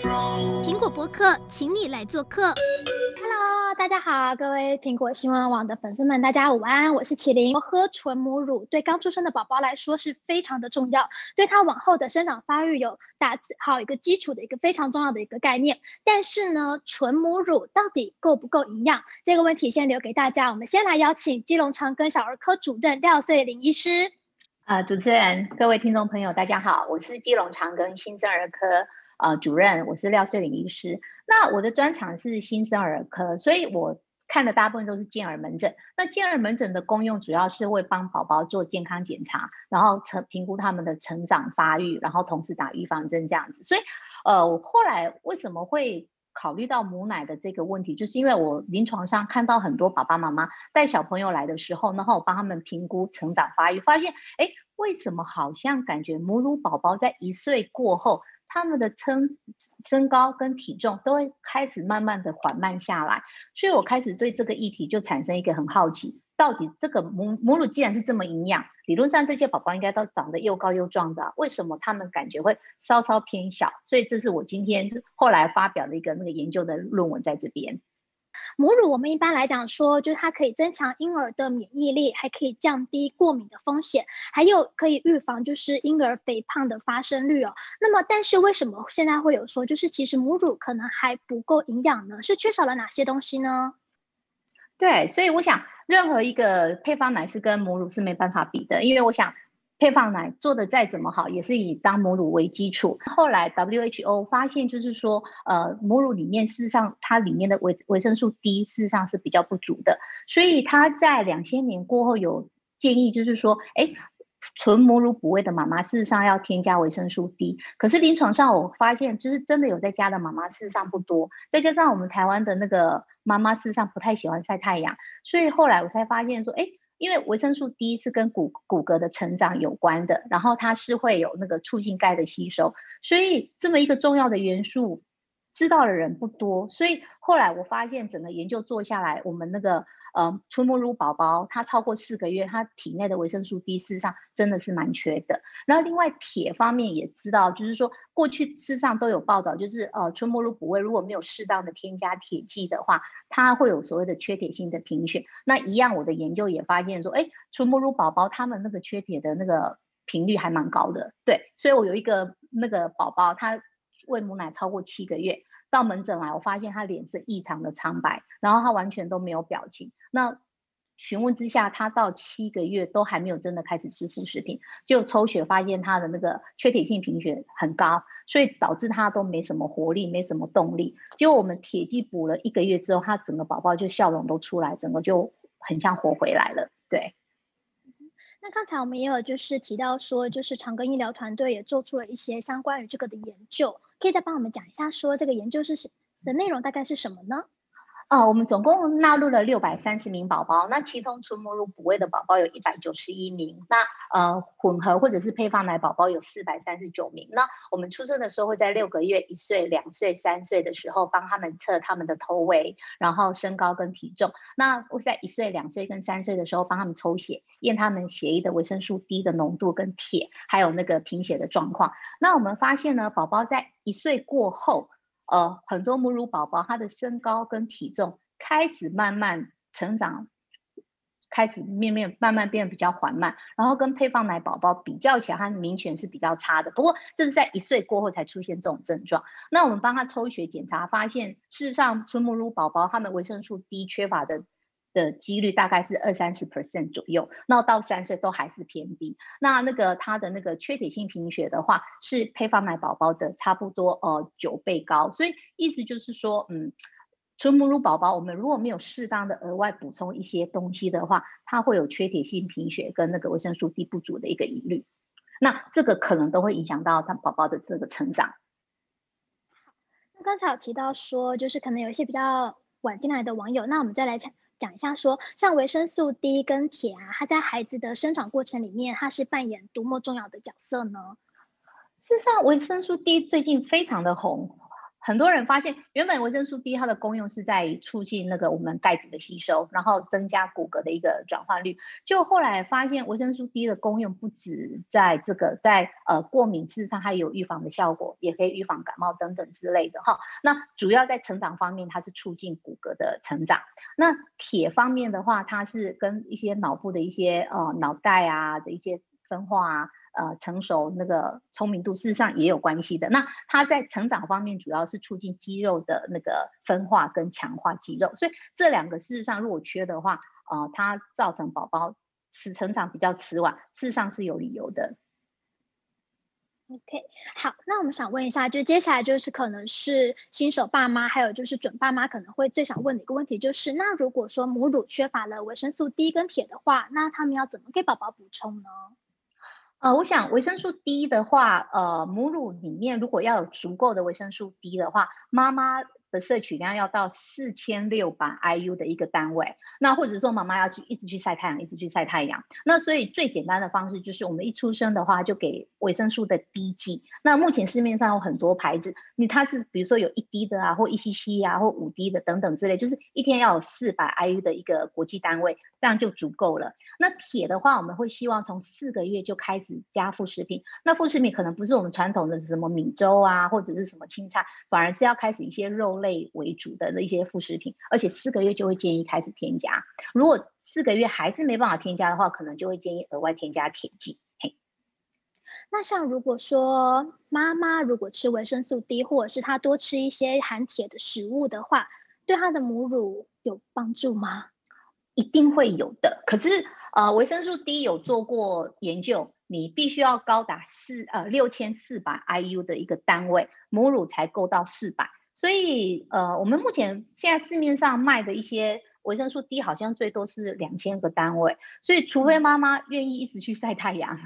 苹果博客，请你来做客。Hello，大家好，各位苹果新闻网的粉丝们，大家午安，我是麒麟。喝纯母乳对刚出生的宝宝来说是非常的重要，对他往后的生长发育有打好一个基础的一个非常重要的一个概念。但是呢，纯母乳到底够不够营养？这个问题先留给大家。我们先来邀请基隆长庚小儿科主任廖穗玲医师。啊、呃，主持人，各位听众朋友，大家好，我是基隆长庚新生儿科呃主任，我是廖穗玲医师。那我的专长是新生儿科，所以我看的大部分都是健儿门诊。那健儿门诊的功用主要是会帮宝宝做健康检查，然后成评估他们的成长发育，然后同时打预防针这样子。所以，呃，我后来为什么会考虑到母奶的这个问题，就是因为我临床上看到很多爸爸妈妈带小朋友来的时候，然后我帮他们评估成长发育，发现，哎，为什么好像感觉母乳宝宝在一岁过后，他们的身身高跟体重都会开始慢慢的缓慢下来，所以我开始对这个议题就产生一个很好奇。到底这个母母乳既然是这么营养，理论上这些宝宝应该都长得又高又壮的，为什么他们感觉会稍稍偏小？所以这是我今天后来发表的一个那个研究的论文在这边。母乳我们一般来讲说，就是它可以增强婴儿的免疫力，还可以降低过敏的风险，还有可以预防就是婴儿肥胖的发生率哦。那么，但是为什么现在会有说，就是其实母乳可能还不够营养呢？是缺少了哪些东西呢？对，所以我想。任何一个配方奶是跟母乳是没办法比的，因为我想配方奶做的再怎么好，也是以当母乳为基础。后来 WHO 发现，就是说，呃，母乳里面事实上它里面的维维生素 D 事实上是比较不足的，所以它在两千年过后有建议，就是说，哎。纯母乳哺喂的妈妈，事实上要添加维生素 D。可是临床上我发现，就是真的有在家的妈妈，事实上不多。再加上我们台湾的那个妈妈，事实上不太喜欢晒太阳，所以后来我才发现说，哎，因为维生素 D 是跟骨骨骼的成长有关的，然后它是会有那个促进钙的吸收，所以这么一个重要的元素，知道的人不多。所以后来我发现，整个研究做下来，我们那个。呃，纯母乳宝宝他超过四个月，他体内的维生素 D 事实上真的是蛮缺的。然后另外铁方面也知道，就是说过去事实上都有报道，就是呃纯母乳补喂如果没有适当的添加铁剂的话，它会有所谓的缺铁性的贫血。那一样，我的研究也发现说，哎，纯母乳宝宝他们那个缺铁的那个频率还蛮高的。对，所以我有一个那个宝宝，他喂母奶超过七个月。到门诊来，我发现他脸色异常的苍白，然后他完全都没有表情。那询问之下，他到七个月都还没有真的开始吃副食品，就抽血发现他的那个缺铁性贫血很高，所以导致他都没什么活力，没什么动力。结果我们铁剂补了一个月之后，他整个宝宝就笑容都出来，整个就很像活回来了。对。那刚才我们也有就是提到说，就是长庚医疗团队也做出了一些相关于这个的研究。可以再帮我们讲一下，说这个研究是的内容大概是什么呢？啊、我们总共纳入了六百三十名宝宝，那其中纯母乳哺喂的宝宝有一百九十一名，那呃混合或者是配方奶宝宝有四百三十九名。那我们出生的时候会在六个月、一岁、两岁、三岁的时候帮他们测他们的头围，然后身高跟体重。那会在一岁、两岁跟三岁的时候帮他们抽血，验他们血液的维生素 D 的浓度跟铁，还有那个贫血的状况。那我们发现呢，宝宝在一岁过后。呃，很多母乳宝宝他的身高跟体重开始慢慢成长，开始面面慢慢变得比较缓慢，然后跟配方奶宝宝比较起来，他明显是比较差的。不过这是在一岁过后才出现这种症状。那我们帮他抽血检查，发现事实上纯母乳宝宝他们维生素 D 缺乏的。的几率大概是二三十 percent 左右，那到三岁都还是偏低。那那个他的那个缺铁性贫血的话，是配方奶宝宝的差不多呃九倍高。所以意思就是说，嗯，纯母乳宝宝我们如果没有适当的额外补充一些东西的话，它会有缺铁性贫血跟那个维生素 D 不足的一个疑虑。那这个可能都会影响到他宝宝的这个成长。那刚才有提到说，就是可能有一些比较晚进来的网友，那我们再来讲。一下说，像维生素 D 跟铁啊，它在孩子的生长过程里面，它是扮演多么重要的角色呢？事实上，维生素 D 最近非常的红，很多人发现，原本维生素 D 它的功用是在促进那个我们钙质的吸收，然后增加骨骼的一个转换率。就后来发现，维生素 D 的功用不止在这个，在呃过敏，事实上它有预防的效果，也可以预防感冒等等之类的哈。那主要在成长方面，它是促进骨骼的成长。那铁方面的话，它是跟一些脑部的一些呃脑袋啊的一些分化啊。呃，成熟那个聪明度事实上也有关系的。那它在成长方面主要是促进肌肉的那个分化跟强化肌肉，所以这两个事实上如果缺的话，呃，它造成宝宝是成长比较迟缓，事实上是有理由的。OK，好，那我们想问一下，就接下来就是可能是新手爸妈，还有就是准爸妈可能会最想问的一个问题，就是那如果说母乳缺乏了维生素 D 跟铁的话，那他们要怎么给宝宝补充呢？呃，我想维生素 D 的话，呃，母乳里面如果要有足够的维生素 D 的话，妈妈的摄取量要到四千六百 IU 的一个单位，那或者说妈妈要去一直去晒太阳，一直去晒太阳。那所以最简单的方式就是我们一出生的话就给维生素的滴剂。那目前市面上有很多牌子，你它是比如说有一滴的啊，或一 cc 啊，或五滴的等等之类，就是一天要有四百 IU 的一个国际单位，这样就足够了。那铁的话，我们会希望从四个月就开始加副食品。那副食品可能不是我们传统的什么米粥啊，或者是什么青菜，反而是要开始一些肉类为主的那些副食品，而且四个月就会建议开始添加。如果四个月还是没办法添加的话，可能就会建议额外添加铁剂。嘿，那像如果说妈妈如果吃维生素 D，或者是她多吃一些含铁的食物的话，对她的母乳有帮助吗？一定会有的。可是呃，维生素 D 有做过研究，你必须要高达四呃六千四百 IU 的一个单位，母乳才够到四百。所以，呃，我们目前现在市面上卖的一些维生素 D 好像最多是两千个单位，所以除非妈妈愿意一直去晒太阳，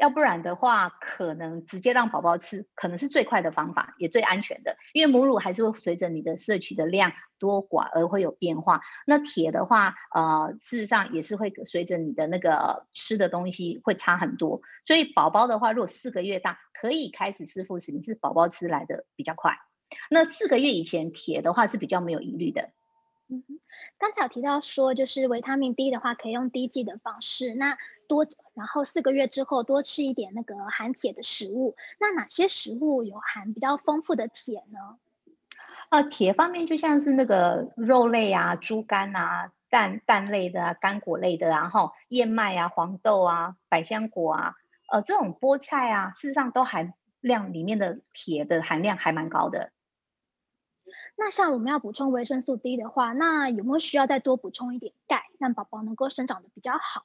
要不然的话，可能直接让宝宝吃，可能是最快的方法，也最安全的。因为母乳还是会随着你的摄取的量多寡而会有变化。那铁的话，呃，事实上也是会随着你的那个吃的东西会差很多。所以宝宝的话，如果四个月大，可以开始吃辅食，你是宝宝吃来的比较快。那四个月以前铁的话是比较没有疑虑的。嗯，刚才有提到说，就是维他命 D 的话可以用滴剂的方式，那多然后四个月之后多吃一点那个含铁的食物。那哪些食物有含比较丰富的铁呢？呃，铁方面就像是那个肉类啊、猪肝啊、蛋蛋类的啊、干果类的啊，然后燕麦啊、黄豆啊、百香果啊，呃，这种菠菜啊，事实上都含量里面的铁的含量还蛮高的。那像我们要补充维生素 D 的话，那有没有需要再多补充一点钙，让宝宝能够生长的比较好？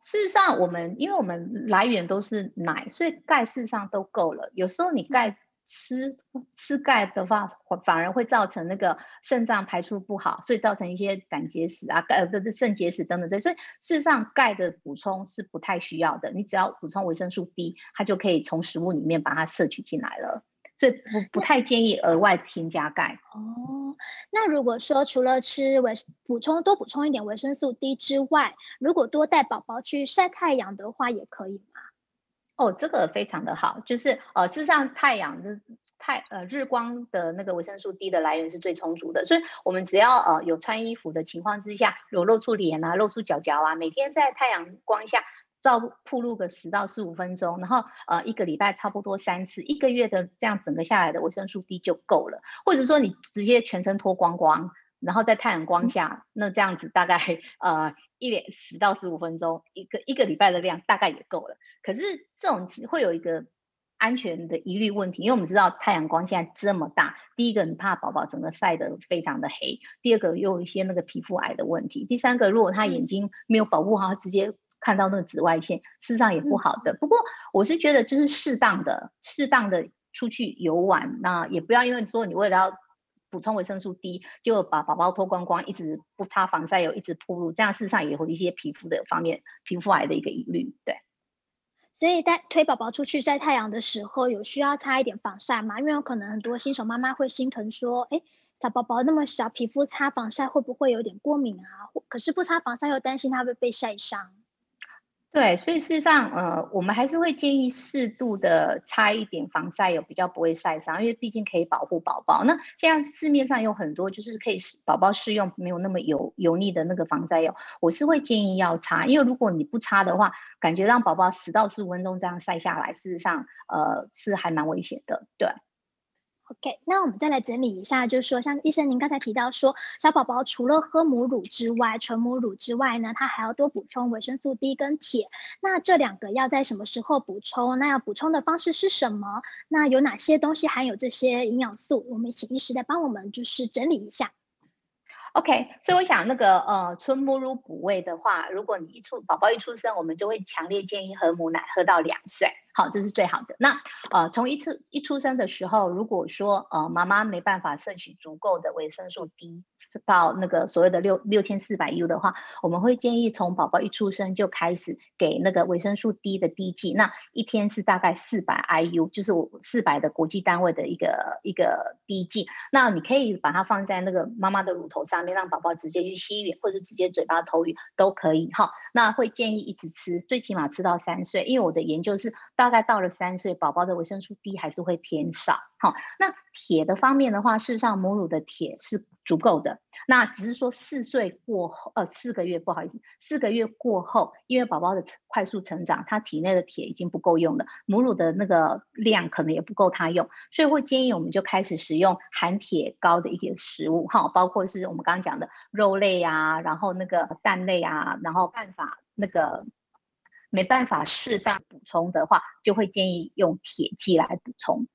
事实上，我们因为我们来源都是奶，所以钙事实上都够了。有时候你钙吃吃钙的话，反而会造成那个肾脏排出不好，所以造成一些胆结石啊、钙的肾结石等等这些。所以事实上，钙的补充是不太需要的。你只要补充维生素 D，它就可以从食物里面把它摄取进来了。所以不不太建议额外添加钙哦。那如果说除了吃维补充多补充一点维生素 D 之外，如果多带宝宝去晒太阳的话，也可以吗？哦，这个非常的好，就是呃，事实上太阳的太呃日光的那个维生素 D 的来源是最充足的，所以我们只要呃有穿衣服的情况之下，有露出脸啊，露出脚脚啊，每天在太阳光下。照曝露个十到十五分钟，然后呃一个礼拜差不多三次，一个月的这样整个下来的维生素 D 就够了。或者说你直接全身脱光光，然后在太阳光下，那这样子大概呃一点十到十五分钟，一个一个礼拜的量大概也够了。可是这种会有一个安全的疑虑问题，因为我们知道太阳光现在这么大，第一个你怕宝宝整个晒得非常的黑，第二个又有一些那个皮肤癌的问题，第三个如果他眼睛没有保护好，直接。看到那个紫外线，事实上也不好的。不过我是觉得，就是适当的、适当的出去游玩，那也不要因为说你为了要补充维生素 D，就把宝宝脱光光，一直不擦防晒油，一直暴露，这样事实上也会一些皮肤的方面、皮肤癌的一个疑虑。对，所以在推宝宝出去晒太阳的时候，有需要擦一点防晒吗？因为有可能很多新手妈妈会心疼说，哎，小宝宝那么小，皮肤擦防晒会不会有点过敏啊？可是不擦防晒又担心他会被晒伤。对，所以事实上，呃，我们还是会建议适度的擦一点防晒油，比较不会晒伤，因为毕竟可以保护宝宝。那现在市面上有很多就是可以宝宝适用，没有那么油油腻的那个防晒油，我是会建议要擦，因为如果你不擦的话，感觉让宝宝十到十五分钟这样晒下来，事实上，呃，是还蛮危险的，对。OK，那我们再来整理一下，就是说，像医生您刚才提到说，小宝宝除了喝母乳之外，纯母乳之外呢，他还要多补充维生素 D 跟铁。那这两个要在什么时候补充？那要补充的方式是什么？那有哪些东西含有这些营养素？我们请医师来帮我们就是整理一下。OK，所以我想那个呃，纯母乳补喂的话，如果你一出宝宝一出生，我们就会强烈建议喝母奶，喝到两岁。好，这是最好的。那呃，从一次一出生的时候，如果说呃妈妈没办法摄取足够的维生素 D 到那个所谓的六六千四百 U 的话，我们会建议从宝宝一出生就开始给那个维生素 D 的滴剂。那一天是大概四百 IU，就是我四百的国际单位的一个一个滴剂。那你可以把它放在那个妈妈的乳头上面，让宝宝直接去吸吮，或者直接嘴巴投吮都可以。哈，那会建议一直吃，最起码吃到三岁，因为我的研究是。大概到了三岁，宝宝的维生素 D 还是会偏少。好，那铁的方面的话，事实上母乳的铁是足够的。那只是说四岁过后，呃，四个月不好意思，四个月过后，因为宝宝的快速成长，他体内的铁已经不够用了，母乳的那个量可能也不够他用，所以会建议我们就开始使用含铁高的一些食物，哈，包括是我们刚刚讲的肉类啊，然后那个蛋类啊，然后办法那个。没办法适当补充的话，就会建议用铁剂来补充。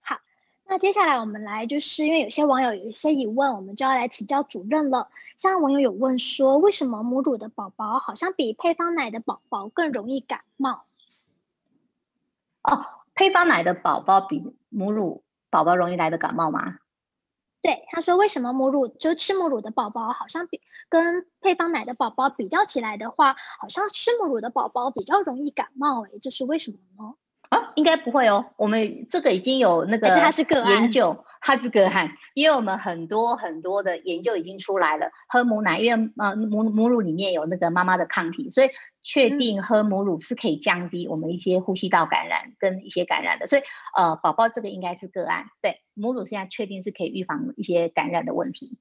好，那接下来我们来，就是因为有些网友有一些疑问，我们就要来请教主任了。像网友有问说，为什么母乳的宝宝好像比配方奶的宝宝更容易感冒？哦，配方奶的宝宝比母乳宝宝容易来的感冒吗？对，他说为什么母乳就吃母乳的宝宝好像比跟配方奶的宝宝比较起来的话，好像吃母乳的宝宝比较容易感冒，诶，这是为什么呢？啊，应该不会哦，我们这个已经有那个研究，它是个案。它是个案，因为我们很多很多的研究已经出来了，喝母奶，因为呃母母乳里面有那个妈妈的抗体，所以确定喝母乳是可以降低我们一些呼吸道感染跟一些感染的，所以呃宝宝这个应该是个案，对，母乳现在确定是可以预防一些感染的问题。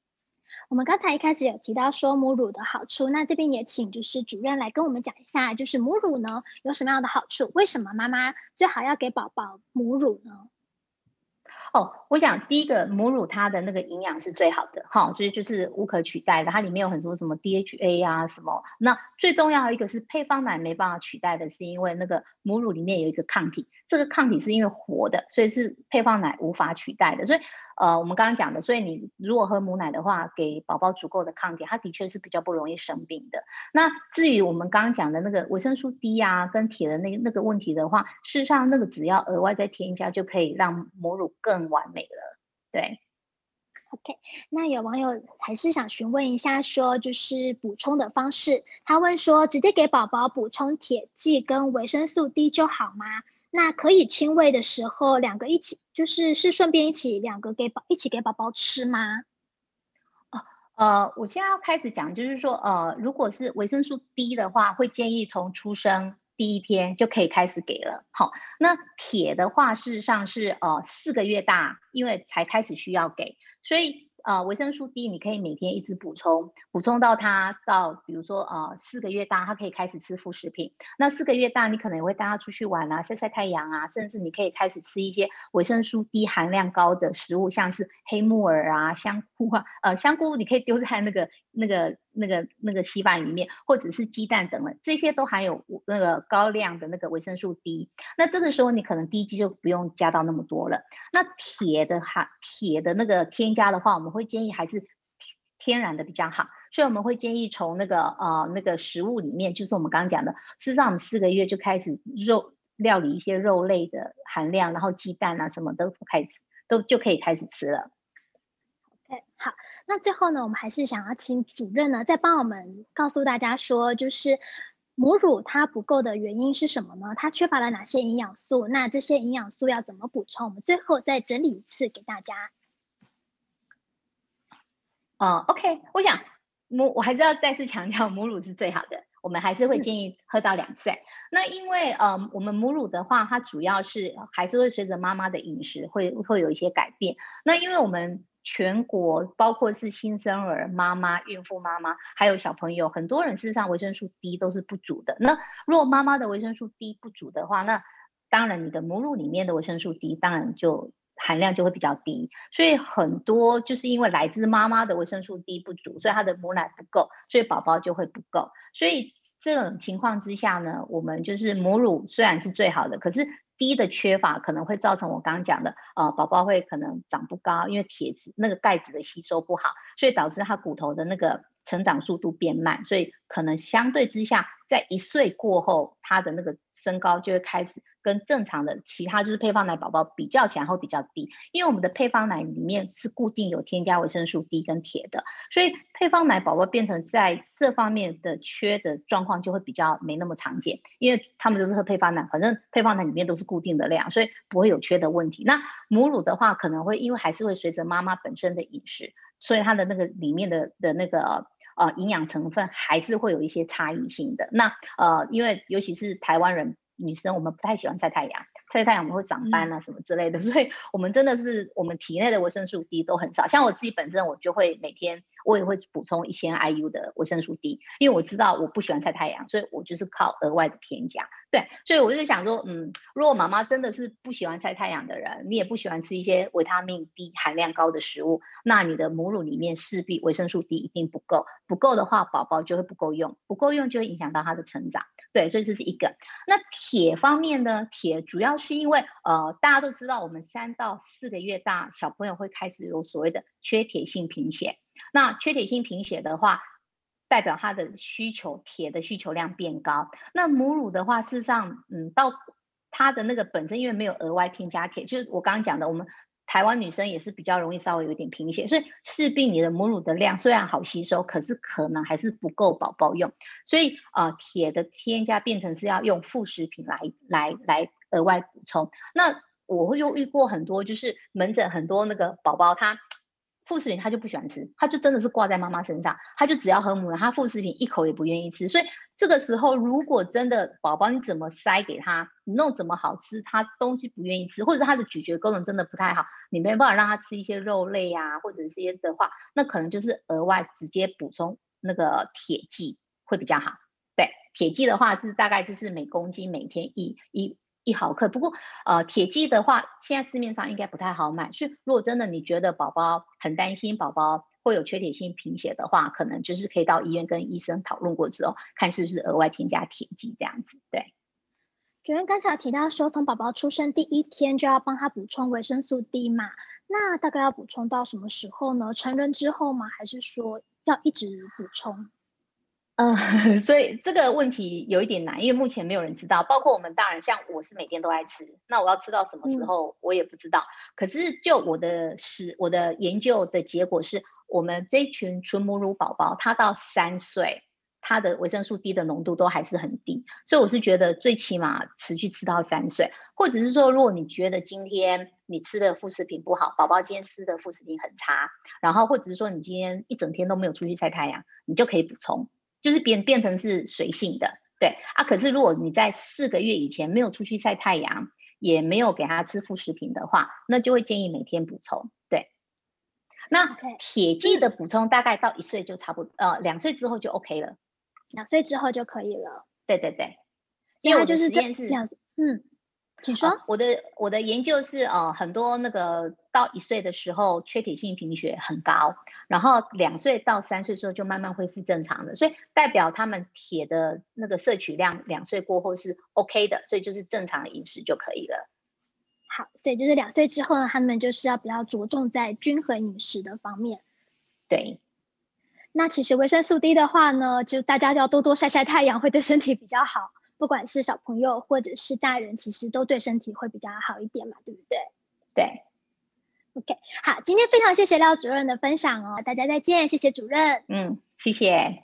我们刚才一开始有提到说母乳的好处，那这边也请就是主任来跟我们讲一下，就是母乳呢有什么样的好处？为什么妈妈最好要给宝宝母乳呢？哦，我想第一个母乳它的那个营养是最好的，哈，所以就是无可取代的。它里面有很多什么 DHA 啊什么，那最重要的一个是配方奶没办法取代的，是因为那个母乳里面有一个抗体，这个抗体是因为活的，所以是配方奶无法取代的，所以。呃，我们刚刚讲的，所以你如果喝母奶的话，给宝宝足够的抗体，它的确是比较不容易生病的。那至于我们刚刚讲的那个维生素 D 啊，跟铁的那那个问题的话，事实上那个只要额外再添加，就可以让母乳更完美了。对，OK。那有网友还是想询问一下，说就是补充的方式，他问说，直接给宝宝补充铁剂跟维生素 D 就好吗？那可以亲喂的时候，两个一起。就是是顺便一起两个给宝一起给宝宝吃吗？哦，呃，我现在要开始讲，就是说，呃，如果是维生素 D 的话，会建议从出生第一天就可以开始给了。好，那铁的话，事实上是呃四个月大，因为才开始需要给，所以。呃，维生素 D 你可以每天一直补充，补充到它到比如说呃四个月大，他可以开始吃副食品。那四个月大，你可能也会带他出去玩啊，晒晒太阳啊，甚至你可以开始吃一些维生素 D 含量高的食物，像是黑木耳啊、香菇啊。呃，香菇你可以丢在那个那个那个那个稀饭里面，或者是鸡蛋等等，这些都含有那个高量的那个维生素 D。那这个时候你可能 D 剂就不用加到那么多了。那铁的含铁的那个添加的话，我们会建议还是天然的比较好，所以我们会建议从那个呃那个食物里面，就是我们刚刚讲的，事实上我们四个月就开始肉料理一些肉类的含量，然后鸡蛋啊什么都开始都就可以开始吃了。OK，好，那最后呢，我们还是想要请主任呢再帮我们告诉大家说，就是母乳它不够的原因是什么呢？它缺乏了哪些营养素？那这些营养素要怎么补充？我们最后再整理一次给大家。哦、uh，OK，我想母我还是要再次强调，母乳是最好的。我们还是会建议喝到两岁。嗯、那因为呃，我们母乳的话，它主要是还是会随着妈妈的饮食会会有一些改变。那因为我们全国包括是新生儿妈妈、孕妇妈妈，还有小朋友，很多人事实上维生素 D 都是不足的。那如果妈妈的维生素 D 不足的话，那当然你的母乳里面的维生素 D 当然就含量就会比较低。所以很多就是因为来自妈妈的维生素 D 不足，所以她的母奶不够，所以宝宝就会不够。所以这种情况之下呢，我们就是母乳虽然是最好的，可是。低的缺乏可能会造成我刚刚讲的，呃，宝宝会可能长不高，因为铁质那个钙质的吸收不好，所以导致他骨头的那个成长速度变慢，所以可能相对之下，在一岁过后，他的那个身高就会开始。跟正常的其他就是配方奶宝宝比较起来会比较低，因为我们的配方奶里面是固定有添加维生素 D 跟铁的，所以配方奶宝宝变成在这方面的缺的状况就会比较没那么常见，因为他们都是喝配方奶，反正配方奶里面都是固定的量，所以不会有缺的问题。那母乳的话，可能会因为还是会随着妈妈本身的饮食，所以它的那个里面的的那个呃营养成分还是会有一些差异性的。那呃，因为尤其是台湾人。女生我们不太喜欢晒太阳，晒太阳我们会长斑啊什么之类的，嗯、所以我们真的是我们体内的维生素 D 都很少。像我自己本身，我就会每天我也会补充一千 IU 的维生素 D，因为我知道我不喜欢晒太阳，所以我就是靠额外的添加。对，所以我就想说，嗯，如果妈妈真的是不喜欢晒太阳的人，你也不喜欢吃一些维他命 D 含量高的食物，那你的母乳里面势必维生素 D 一定不够，不够的话，宝宝就会不够用，不够用就会影响到他的成长。对，所以这是一个。那铁方面呢？铁主要是因为，呃，大家都知道，我们三到四个月大小朋友会开始有所谓的缺铁性贫血。那缺铁性贫血的话，代表他的需求铁的需求量变高。那母乳的话，事实上，嗯，到它的那个本身，因为没有额外添加铁，就是我刚刚讲的，我们。台湾女生也是比较容易稍微有一点贫血，所以势必你的母乳的量虽然好吸收，可是可能还是不够宝宝用。所以呃，铁的添加变成是要用副食品来来来额外补充。那我会又遇过很多，就是门诊很多那个宝宝他。副食品他就不喜欢吃，他就真的是挂在妈妈身上，他就只要喝母奶，他副食品一口也不愿意吃。所以这个时候，如果真的宝宝你怎么塞给他，你弄怎么好吃，他东西不愿意吃，或者他的咀嚼功能真的不太好，你没办法让他吃一些肉类啊，或者是一些的话，那可能就是额外直接补充那个铁剂会比较好。对，铁剂的话就是大概就是每公斤每天一一。一毫克，不过呃，铁剂的话，现在市面上应该不太好买。所以如果真的你觉得宝宝很担心宝宝会有缺铁性贫血的话，可能就是可以到医院跟医生讨论过之后，看是不是额外添加铁剂这样子。对，主任刚才提到说，从宝宝出生第一天就要帮他补充维生素 D 嘛，那大概要补充到什么时候呢？成人之后吗？还是说要一直补充？嗯，所以这个问题有一点难，因为目前没有人知道，包括我们大人，像我是每天都爱吃，那我要吃到什么时候，我也不知道。嗯、可是就我的是我的研究的结果是，我们这群纯母乳宝宝，他到三岁，他的维生素 D 的浓度都还是很低，所以我是觉得最起码持续吃到三岁，或者是说，如果你觉得今天你吃的副食品不好，宝宝今天吃的副食品很差，然后或者是说你今天一整天都没有出去晒太阳，你就可以补充。就是变变成是随性的，对啊。可是如果你在四个月以前没有出去晒太阳，也没有给他吃副食品的话，那就会建议每天补充。对，那铁剂的补充大概到一岁就差不多，呃，两岁之后就 OK 了。两岁之后就可以了。对对对，因为我的实验是，嗯。请说，我的我的研究是，呃，很多那个到一岁的时候缺铁性贫血很高，然后两岁到三岁之后就慢慢恢复正常的，所以代表他们铁的那个摄取量两岁过后是 OK 的，所以就是正常的饮食就可以了。好，所以就是两岁之后呢，他们就是要比较着重在均衡饮食的方面。对，那其实维生素 D 的话呢，就大家要多多晒晒太阳，会对身体比较好。不管是小朋友或者是大人，其实都对身体会比较好一点嘛，对不对？对。OK，好，今天非常谢谢廖主任的分享哦，大家再见，谢谢主任。嗯，谢谢。